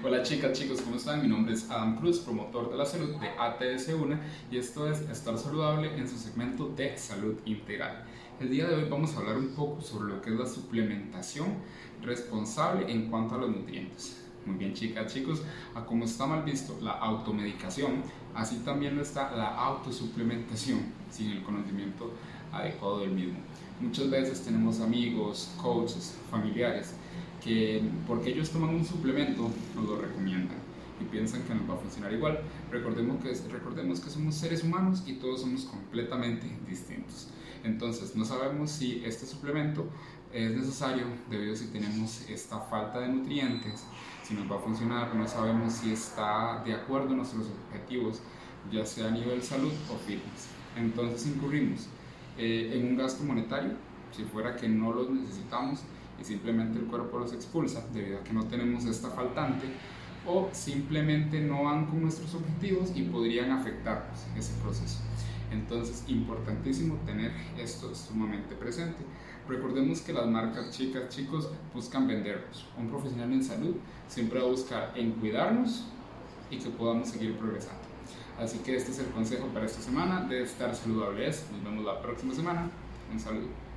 Hola chicas, chicos, ¿cómo están? Mi nombre es Adam Cruz, promotor de la salud de ATS1 y esto es Estar Saludable en su segmento de salud integral. El día de hoy vamos a hablar un poco sobre lo que es la suplementación responsable en cuanto a los nutrientes. Muy bien chicas, chicos, a como está mal visto la automedicación, así también lo está la autosuplementación sin el conocimiento adecuado del mismo. Muchas veces tenemos amigos, coaches, familiares que porque ellos toman un suplemento nos lo recomiendan y piensan que nos va a funcionar igual. Recordemos que, recordemos que somos seres humanos y todos somos completamente distintos. Entonces no sabemos si este suplemento es necesario debido a si tenemos esta falta de nutrientes, si nos va a funcionar, no sabemos si está de acuerdo a nuestros objetivos, ya sea a nivel salud o fitness. Entonces incurrimos eh, en un gasto monetario, si fuera que no los necesitamos y simplemente el cuerpo los expulsa debido a que no tenemos esta faltante, o simplemente no van con nuestros objetivos y podrían afectarnos ese proceso. Entonces, importantísimo tener esto sumamente presente. Recordemos que las marcas chicas, chicos, buscan vendernos. Un profesional en salud siempre va a buscar en cuidarnos y que podamos seguir progresando. Así que este es el consejo para esta semana de estar saludables. Nos vemos la próxima semana. Un saludo.